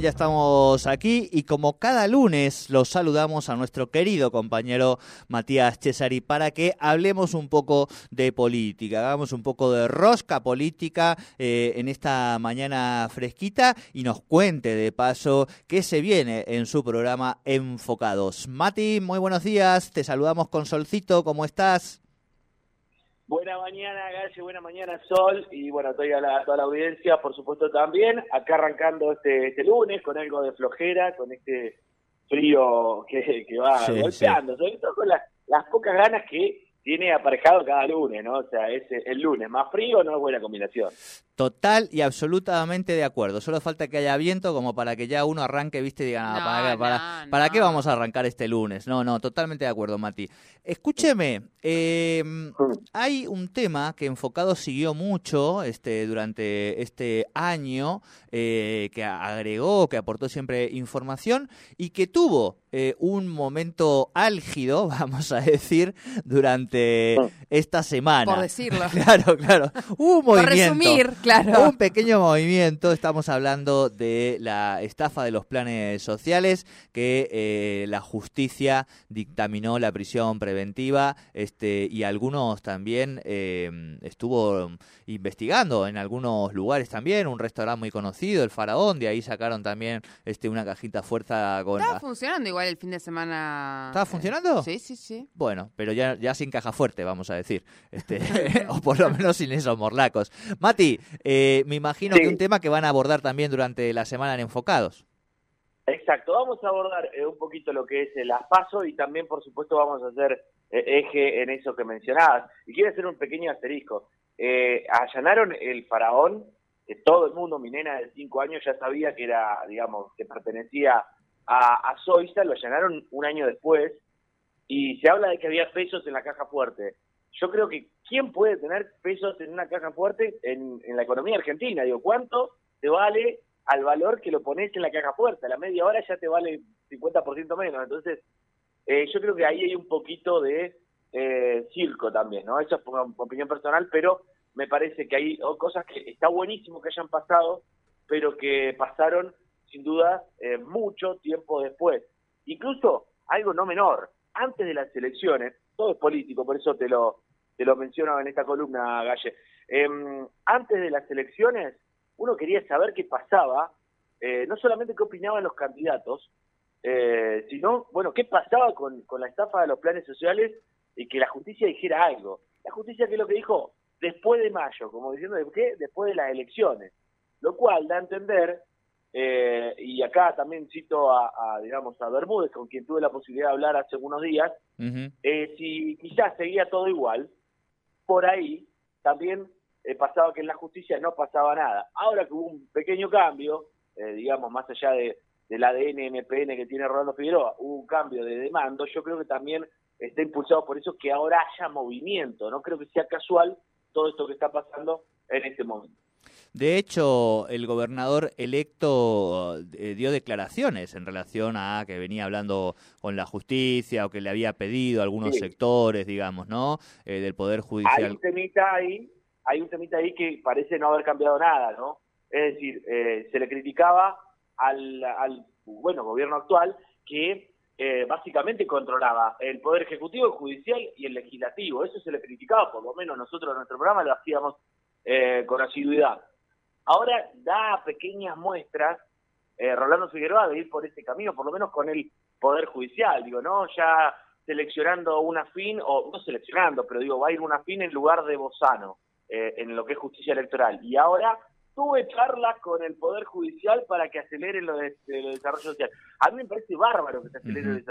Ya estamos aquí y como cada lunes los saludamos a nuestro querido compañero Matías Cesari para que hablemos un poco de política, hagamos un poco de rosca política eh, en esta mañana fresquita y nos cuente de paso qué se viene en su programa Enfocados. Mati, muy buenos días, te saludamos con Solcito, ¿cómo estás? Buena mañana, Galle, buena mañana, Sol, y bueno, estoy a, la, toda la audiencia, por supuesto, también. Acá arrancando este, este lunes con algo de flojera, con este frío que, que va golpeando, sobre todo con las, las pocas ganas que tiene aparejado cada lunes, ¿no? O sea, es el lunes más frío no es buena combinación. Total y absolutamente de acuerdo. Solo falta que haya viento como para que ya uno arranque, viste, y digan, ah, ¿para, para, qué vamos a arrancar este lunes? No, no, totalmente de acuerdo, Mati. Escúcheme, eh, hay un tema que Enfocado siguió mucho este, durante este año, eh, que agregó, que aportó siempre información y que tuvo eh, un momento álgido, vamos a decir, durante esta semana. Por decirlo. Claro, claro. Un movimiento. resumir, claro. Un pequeño movimiento. Estamos hablando de la estafa de los planes sociales que eh, la justicia dictaminó la prisión preventiva este, y algunos también eh, estuvo investigando en algunos lugares también. Un restaurante muy conocido, el Faraón, de ahí sacaron también este, una cajita fuerza con. Estaba funcionando igual el fin de semana. ¿Estaba funcionando? Sí, sí, sí. Bueno, pero ya, ya sin caja fuerte, vamos a decir. Este, o por lo menos sin esos morlacos. Mati, eh, me imagino que un tema que van a abordar también durante la semana en Enfocados. Exacto, vamos a abordar eh, un poquito lo que es el ASPASO y también, por supuesto, vamos a hacer eh, eje en eso que mencionabas. Y quiero hacer un pequeño asterisco. allanaron el faraón, que todo el mundo, mi nena de 5 años, ya sabía que era, digamos, que pertenecía a, a lo allanaron un año después, y se habla de que había pesos en la caja fuerte yo creo que ¿quién puede tener pesos en una caja fuerte en, la economía argentina? Digo, ¿cuánto te vale al valor que lo pones en la caja fuerte? A la media hora ya te vale 50% menos. Entonces, eh, yo creo que ahí hay un poquito de eh, circo también, ¿no? Eso es una opinión personal, pero me parece que hay cosas que está buenísimo que hayan pasado, pero que pasaron sin duda eh, mucho tiempo después. Incluso algo no menor, antes de las elecciones, todo es político, por eso te lo, te lo menciono en esta columna, Galle. Em, antes de las elecciones, uno quería saber qué pasaba, eh, no solamente qué opinaban los candidatos, eh, sino, bueno, qué pasaba con, con la estafa de los planes sociales y que la justicia dijera algo. La justicia, ¿qué es lo que dijo? Después de mayo, como diciendo, ¿de qué? Después de las elecciones. Lo cual da a entender eh, y acá también cito a, digamos, a Bermúdez, con quien tuve la posibilidad de hablar hace unos días, eh, si quizás seguía todo igual, por ahí también eh, pasaba que en la justicia no pasaba nada. Ahora que hubo un pequeño cambio, digamos, más allá de, del ADN MPN que tiene Rolando Figueroa, hubo un cambio de demanda, yo creo que también está impulsado por eso que ahora haya movimiento, no creo que sea casual todo esto que está pasando en este momento. De hecho, el gobernador electo eh, dio declaraciones en relación a que venía hablando con la justicia o que le había pedido a algunos sectores, digamos, ¿no? Eh, del Poder Judicial. Hay un temita ahí, hay un temita ahí que parece no haber cambiado nada, ¿no? Es decir, eh, se le criticaba al, al, bueno, gobierno actual que básicamente controlaba el Poder Ejecutivo, el Judicial y el Legislativo. Eso se le criticaba, por lo menos nosotros en nuestro programa lo hacíamos con asiduidad. Ahora da pequeñas muestras eh, Rolando Figueroa de ir por ese camino, por lo menos con el Poder Judicial, digo, ¿no? Ya seleccionando una fin, o no seleccionando, pero digo, va a ir una fin en lugar de Bozano, eh, en lo que es justicia electoral. Y ahora sostuve charlas con el Poder Judicial para que acelere lo de, desarrollo social. A mí me parece bárbaro que se acelere el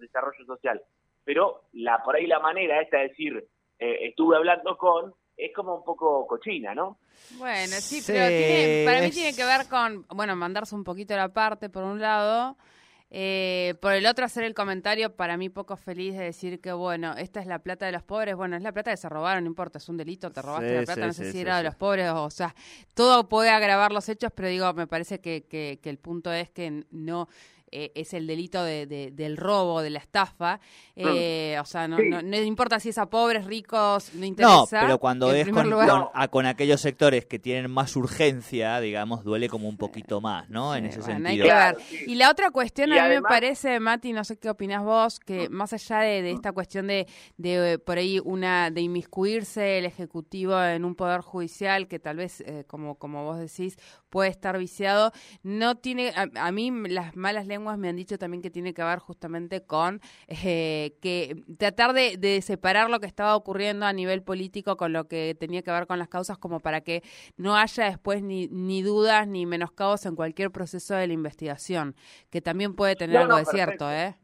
desarrollo social, pero la por ahí la manera esta de decir, eh, estuve hablando con, es como un poco cochina, ¿no? Bueno, sí, pero para mí tiene que ver con, bueno, mandarse un poquito la parte, por un lado, eh, por el otro, hacer el comentario para mí poco feliz de decir que, bueno, esta es la plata de los pobres. Bueno, es la plata que se robaron, no importa, es un delito, te robaste la plata, no sé si era de los pobres, o, sea, todo puede agravar los hechos, pero digo, me parece que, que, que el punto es que no eh, es el delito de, del robo, de la estafa. Eh, o sea, no, no, importa si es a pobres, ricos, no interesa. No, pero cuando es con, con, aquellos sectores que tienen más urgencia, digamos, duele como un poquito más, ¿no? en ese sentido. Y la otra cuestión a mí me parece, Mati, no sé qué opinas vos, que más allá de, esta cuestión de, de por ahí una de inmiscuirse el ejecutivo en un poder judicial que tal vez, eh, como como vos decís, puede estar viciado, no tiene a, a mí las malas lenguas me han dicho también que tiene que ver justamente con eh, que tratar de, separar lo que estaba ocurriendo a nivel político con lo que tenía que ver con las causas como para que no haya después ni, ni dudas ni menoscabos en cualquier proceso de la investigación, que también puede tener algo de cierto, ¿eh?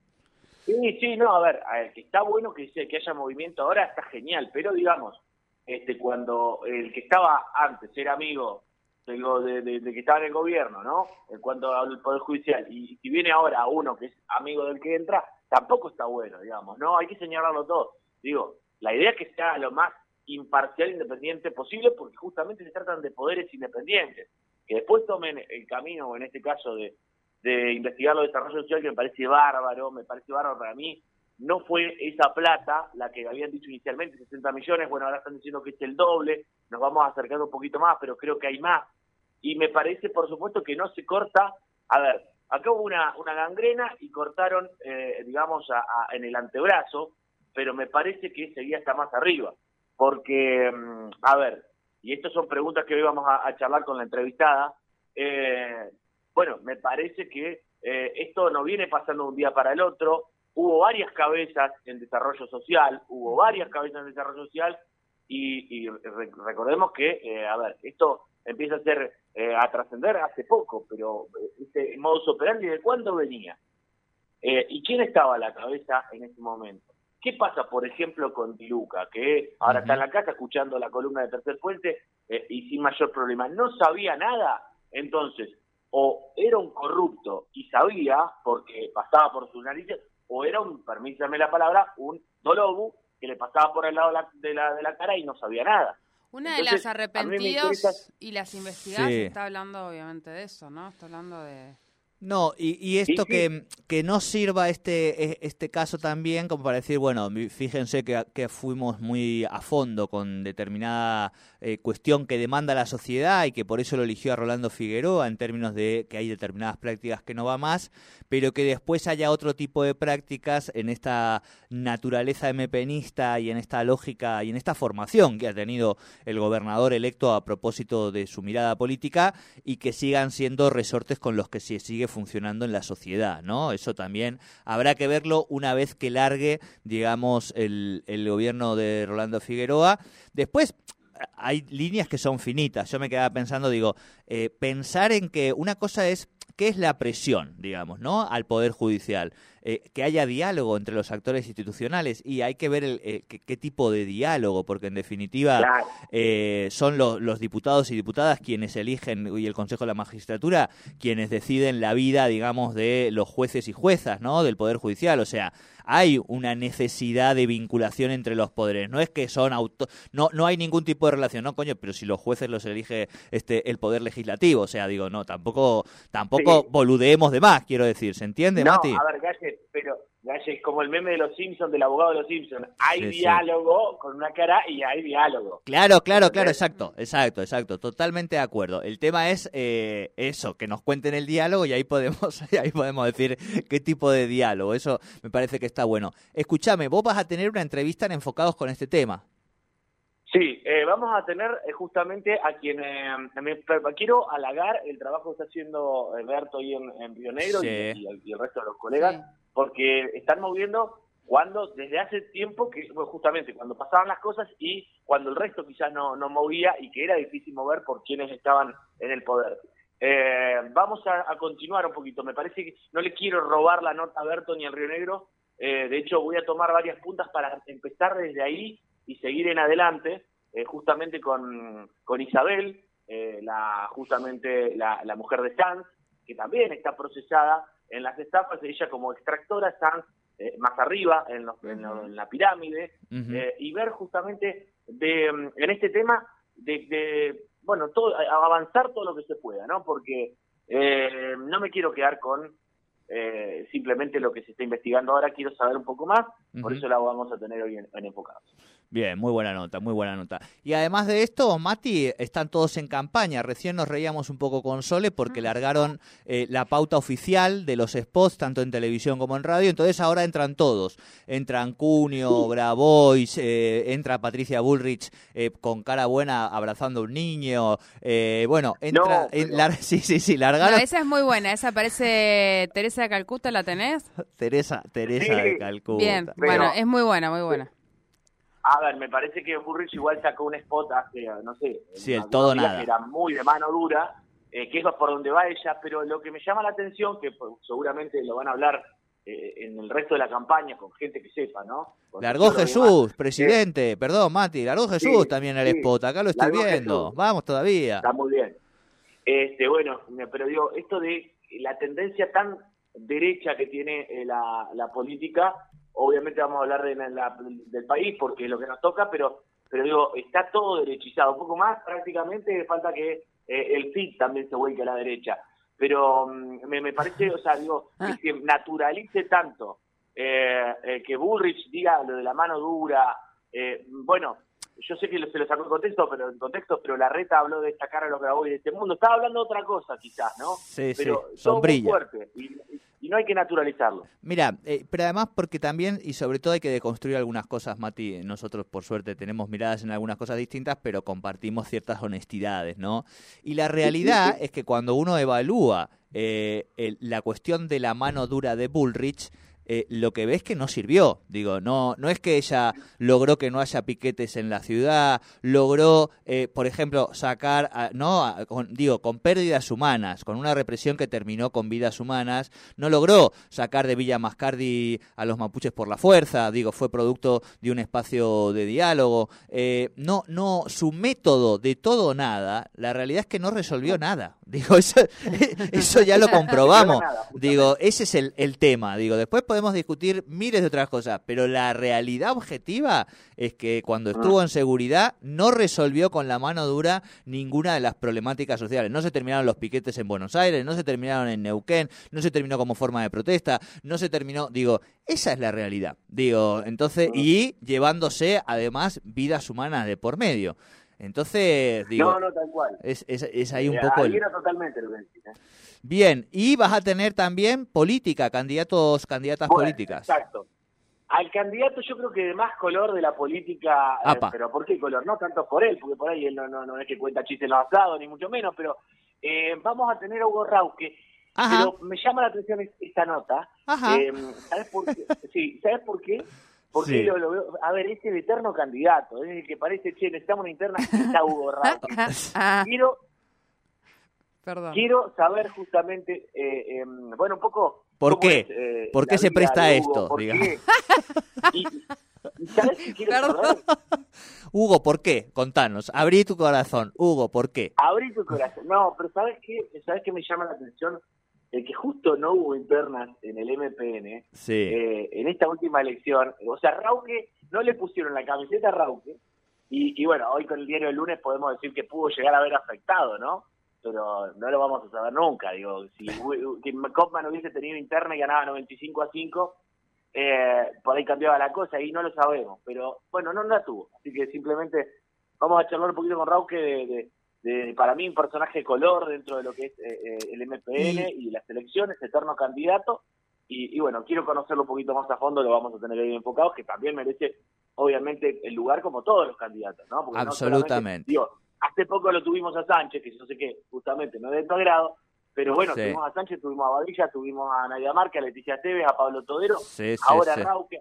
Sí, sí, no, a ver, que está bueno que, que haya movimiento ahora, está genial, pero digamos, este cuando el que estaba antes era amigo digo, de, de, que estaba en el gobierno, ¿no? En cuanto al Poder Judicial. Y si viene ahora uno que es amigo del que entra, tampoco está bueno, digamos, ¿no? Hay que señalarlo todo. Digo, la idea es que sea lo más imparcial e independiente posible porque justamente se tratan de poderes independientes. Que después tomen el camino, en este caso, de, de investigar los desarrollos social, que me parece bárbaro, me parece bárbaro para mí. No fue esa plata la que habían dicho inicialmente, 60 millones, bueno, ahora están diciendo que es el doble, nos vamos acercando un poquito más, pero creo que hay más y me parece, por supuesto, que no se corta. A ver, acá hubo una, una gangrena y cortaron, eh, digamos, en el antebrazo, pero me parece que seguía hasta más arriba. Porque, mm, a ver, y estas son preguntas que hoy vamos a, charlar con la entrevistada. Eh, bueno, me parece que eh, esto no viene pasando de un día para el otro. Hubo varias cabezas en desarrollo social, hubo varias cabezas en desarrollo social y, y recordemos que, a ver, esto empieza a ser eh, a trascender hace poco, pero eh, este modus operandi de cuándo venía eh, y quién estaba a la cabeza en ese momento. ¿Qué pasa, por ejemplo, con Tiluca, que ahora está en la casa escuchando la columna de Tercer Puente y sin mayor problema? No sabía nada, entonces, o era un corrupto y sabía porque pasaba por sus narices, o era un, permítanme la palabra, un dolobu que le pasaba por el lado de la, de la cara y no sabía nada. Una de las arrepentidos y las investigadas está hablando obviamente de eso, ¿no? Está hablando de... No, y, y esto Que, que no sirva este, e, este caso también como para decir, bueno, fíjense que, que fuimos muy a fondo con determinada eh, cuestión que demanda la sociedad y que por eso lo eligió a Rolando Figueroa en términos de que hay determinadas prácticas que no va más, pero que después haya otro tipo de prácticas en esta naturaleza mepenista y en esta lógica y en esta formación que ha tenido el gobernador electo a propósito de su mirada política y que sigan siendo resortes con los que se sigue funcionando en la sociedad, ¿no? Eso también habrá que verlo una vez que largue, digamos, el, el gobierno de Rolando Figueroa. Después, hay líneas que son finitas. Yo me quedaba pensando, digo, eh, pensar en que una cosa es qué es la presión, digamos, ¿no? Al Poder Judicial. Eh, que haya diálogo entre los actores institucionales y hay que ver el, eh, qué, tipo de diálogo, porque en definitiva eh, son los diputados y diputadas quienes eligen y el Consejo de la Magistratura quienes deciden la vida, digamos, de los jueces y juezas, ¿no? Del Poder Judicial, o sea, hay una necesidad de vinculación entre los poderes. No es que son auto no no hay ningún tipo de relación, no coño, pero si los jueces los elige este el poder legislativo, o sea, digo, no, tampoco tampoco boludeemos de más, quiero decir, ¿se entiende, no, Mati? A ver, pero es como el meme de los Simpsons, del abogado de los Simpsons. Hay diálogo con una cara y hay diálogo. Claro, claro, claro, exacto, exacto, exacto. Totalmente de acuerdo. El tema es eh, eso, que nos cuenten el diálogo y ahí podemos, ahí podemos decir qué tipo de diálogo. Eso me parece que está bueno. Escúchame, vos vas a tener una entrevista en Enfocados con este tema. Sí, eh, vamos a tener eh, justamente a quien quiero halagar el trabajo que está haciendo Alberto ahí en, Río Negro y, el resto de los colegas porque están moviendo cuando desde hace tiempo que justamente cuando pasaban las cosas y cuando el resto quizás no, no movía y que era difícil mover por quienes estaban en el poder. Eh, vamos a, continuar un poquito. Me parece que no le quiero robar la nota a Berto ni al Río Negro. Eh, de hecho, voy a tomar varias puntas para empezar desde ahí y seguir en adelante, eh, justamente con, con Isabel, la, justamente la, mujer de Sanz, que también está procesada en las estafas. Ella como extractora, Sanz más arriba en, en, la pirámide, y ver justamente de, en este tema de bueno, todo, avanzar todo lo que se pueda, ¿no? Porque eh, no me quiero quedar con eh, simplemente lo que se está investigando ahora, quiero saber un poco más, por eso la vamos a tener hoy en, en Enfocados. Bien, muy buena nota, muy buena nota. Y además de esto, Mati, están todos en campaña. Recién nos reíamos un poco con Sole porque largaron eh, la pauta oficial de los spots, tanto en televisión como en radio. Entonces ahora entran todos. Entran Cunio, Grabois, eh, entra Patricia Bullrich eh, con cara buena abrazando a un niño. bueno, entra... sí, sí, sí, largaron... esa es muy buena. Esa parece Teresa de Calcuta, ¿la tenés? Teresa, Teresa de Calcuta. Bien, bueno, es muy buena, muy buena. A ver, me parece que Burrich igual sacó un spot hace, no sé, sí, el todo nada. Que era muy de mano dura, eh, que es por donde va ella, pero lo que me llama la atención, que pues, seguramente lo van a hablar eh, en el resto de la campaña con gente que sepa, ¿no? largó Jesús, presidente, perdón Mati, largó Jesús también el spot, acá lo estoy viendo, vamos todavía. Está muy bien. Este, bueno, pero digo, esto de la tendencia tan derecha que tiene eh, la, la política, obviamente vamos a hablar de del país porque es lo que nos toca, pero pero digo, está todo derechizado, un poco más prácticamente falta que eh, el FIT también se vuelque a la derecha, pero mm, me, me, parece, o sea, digo, que ah. se naturalice tanto, eh, eh, que Bullrich diga lo de la mano dura, bueno, yo sé que se lo sacó en contexto, pero en contexto, pero la reta habló de esta cara a los y de este mundo, estaba hablando de otra cosa quizás, ¿no? Sí, pero sí, sombrilla. fuerte y no hay que naturalizarlo. Mira, eh, pero además porque también, y sobre todo hay que deconstruir algunas cosas, Mati, nosotros por suerte tenemos miradas en algunas cosas distintas, pero compartimos ciertas honestidades, ¿no? Y la realidad es que cuando uno evalúa eh, la cuestión de la mano dura de Bullrich, eh, lo que ves que no sirvió. Digo, no, no es que ella logró que no haya piquetes en la ciudad, logró, eh, por ejemplo, sacar, no, con, digo, con pérdidas humanas, con una represión que terminó con vidas humanas, no logró sacar de Villa Mascardi a los mapuches por la fuerza, digo, fue producto de un espacio de diálogo. Eh, no, no, su método de todo o nada, la realidad es que no resolvió nada. Digo, eso, eso ya lo comprobamos. Digo, ese es el, el tema. Digo, después podemos discutir miles de otras cosas, pero la realidad objetiva es que cuando ah. estuvo en seguridad no resolvió con la mano dura ninguna de las problemáticas sociales. No se terminaron los piquetes en Buenos Aires, no se terminaron en Neuquén, no se terminó como forma de protesta, no se terminó, digo, esa es la realidad. Digo, entonces, ah. y llevándose además vidas humanas de por medio. Entonces, digo, no, no, tal cual. Es, es, ahí un eh, poco... Ahí era totalmente el Bien, y vas a tener también política, candidatos, candidatas políticas. Exacto. Al candidato yo creo que de más color de la política, eh, pero ¿por qué color? No tanto por él, porque por ahí él no, no, no es que cuenta chistes en los asados, ni mucho menos, pero eh, vamos a tener a Hugo Rauque. Pero me llama la atención esta nota. Eh, ¿Sabes por qué? Sí, ¿sabes por qué? Porque lo, veo, a ver, es el eterno candidato, es el que parece, che, necesitamos una interna, está Hugo Rauque. Quiero Quiero saber justamente, eh, em, bueno, un poco... ¿Por qué? Eh, ¿Por qué se presta esto? ¿por Qué? ¿Sabes qué quiero saber? Hugo, ¿por qué? Contanos. Abrí tu corazón. Hugo, ¿por qué? Abrí tu corazón. No, pero ¿sabes qué? ¿Sabes qué me llama la atención? El que justo no hubo internas en el MPN sí. eh, en esta última elección. O sea, Rauque, no le pusieron la camiseta a Rauque. Y, y bueno, hoy con el diario del lunes podemos decir que pudo llegar a haber afectado, ¿no? pero no lo vamos a saber nunca. Digo, si, si Kaufman hubiese tenido interna y ganaba 95 a 5, eh, por ahí cambiaba la cosa y no lo sabemos. Pero bueno, no, la tuvo. Así que simplemente vamos a charlar un poquito con Rauque de, de, para mí, un personaje de color dentro de lo que es eh, eh, el MPN y las elecciones, eterno candidato. Y, bueno, quiero conocerlo un poquito más a fondo, lo vamos a tener ahí enfocado, que también merece, obviamente, el lugar como todos los candidatos, ¿no? Absolutamente. Hace poco lo tuvimos a Sánchez, que yo sé que justamente no es de tu agrado, pero bueno, tuvimos a Sánchez, tuvimos a Badilla, tuvimos a Nadia Marca, a Leticia Tevez, a Pablo Todero, ahora Rauque.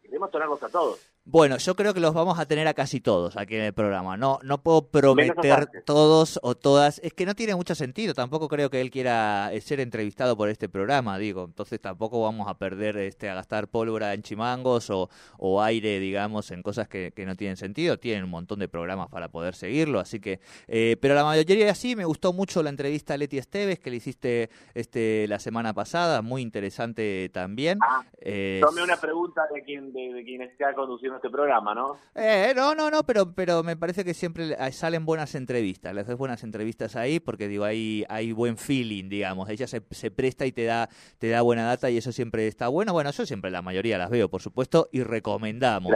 queremos tenerlos a todos. Bueno, yo creo que los vamos a tener a casi todos aquí en el programa. No, no puedo prometer todos o todas. Es que no tiene mucho sentido. Tampoco creo que él quiera eh, ser entrevistado por este programa, digo. Entonces tampoco vamos a perder, este, a gastar pólvora en chimangos o, o aire, digamos, en cosas que, que, no tienen sentido. Tienen un montón de programas para poder seguirlo, así que. Eh, pero la mayoría sí. Me gustó mucho la entrevista a Leti Esteves que le hiciste este la semana pasada, muy interesante también. Ah, tome una pregunta de quien de, de quien está conduciendo este programa, ¿no? Eh, no, no, no, pero, pero me parece que siempre salen buenas entrevistas, las haces buenas entrevistas ahí porque digo, hay, hay buen feeling, digamos, ella se, se presta y te da, te da buena data y eso siempre está bueno. Bueno, yo siempre la mayoría las veo, por supuesto, y recomendamos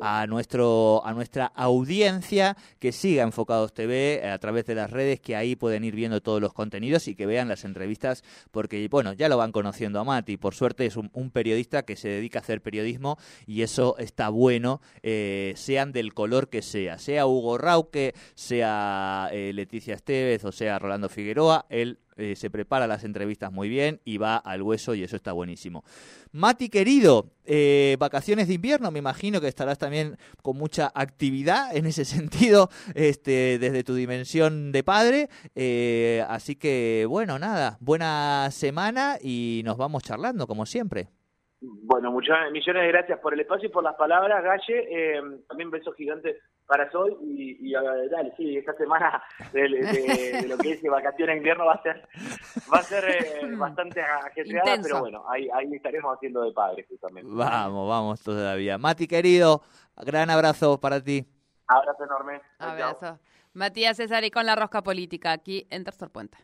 a nuestro, a nuestra audiencia que siga Enfocados TV a través de las redes, que ahí pueden ir viendo todos los contenidos y que vean las entrevistas, porque bueno, ya lo van conociendo a Mati, por suerte es un, un periodista que se dedica a hacer periodismo y eso está bueno eh, sean del color que sea, sea Hugo Rauque, sea eh, Leticia Esteves o sea Rolando Figueroa, él eh, se prepara las entrevistas muy bien y va al hueso y eso está buenísimo. Mati querido, vacaciones de invierno, me imagino que estarás también con mucha actividad en ese sentido, este, desde tu dimensión de padre, así que bueno, nada, buena semana y nos vamos charlando como siempre. Bueno, muchas millones de gracias por el espacio y por las palabras, Galle. Eh, también besos gigantes para Sol y, y dale, sí, esta semana de, lo que es vacaciones en invierno va a ser va a ser eh, bastante ajetreada, pero bueno, ahí, ahí estaremos haciendo de padres justamente. Vamos, vamos todavía. Mati, querido, gran abrazo para ti. Abrazo enorme. Abrazo. Matías César y con la rosca política aquí en Tercer Puente.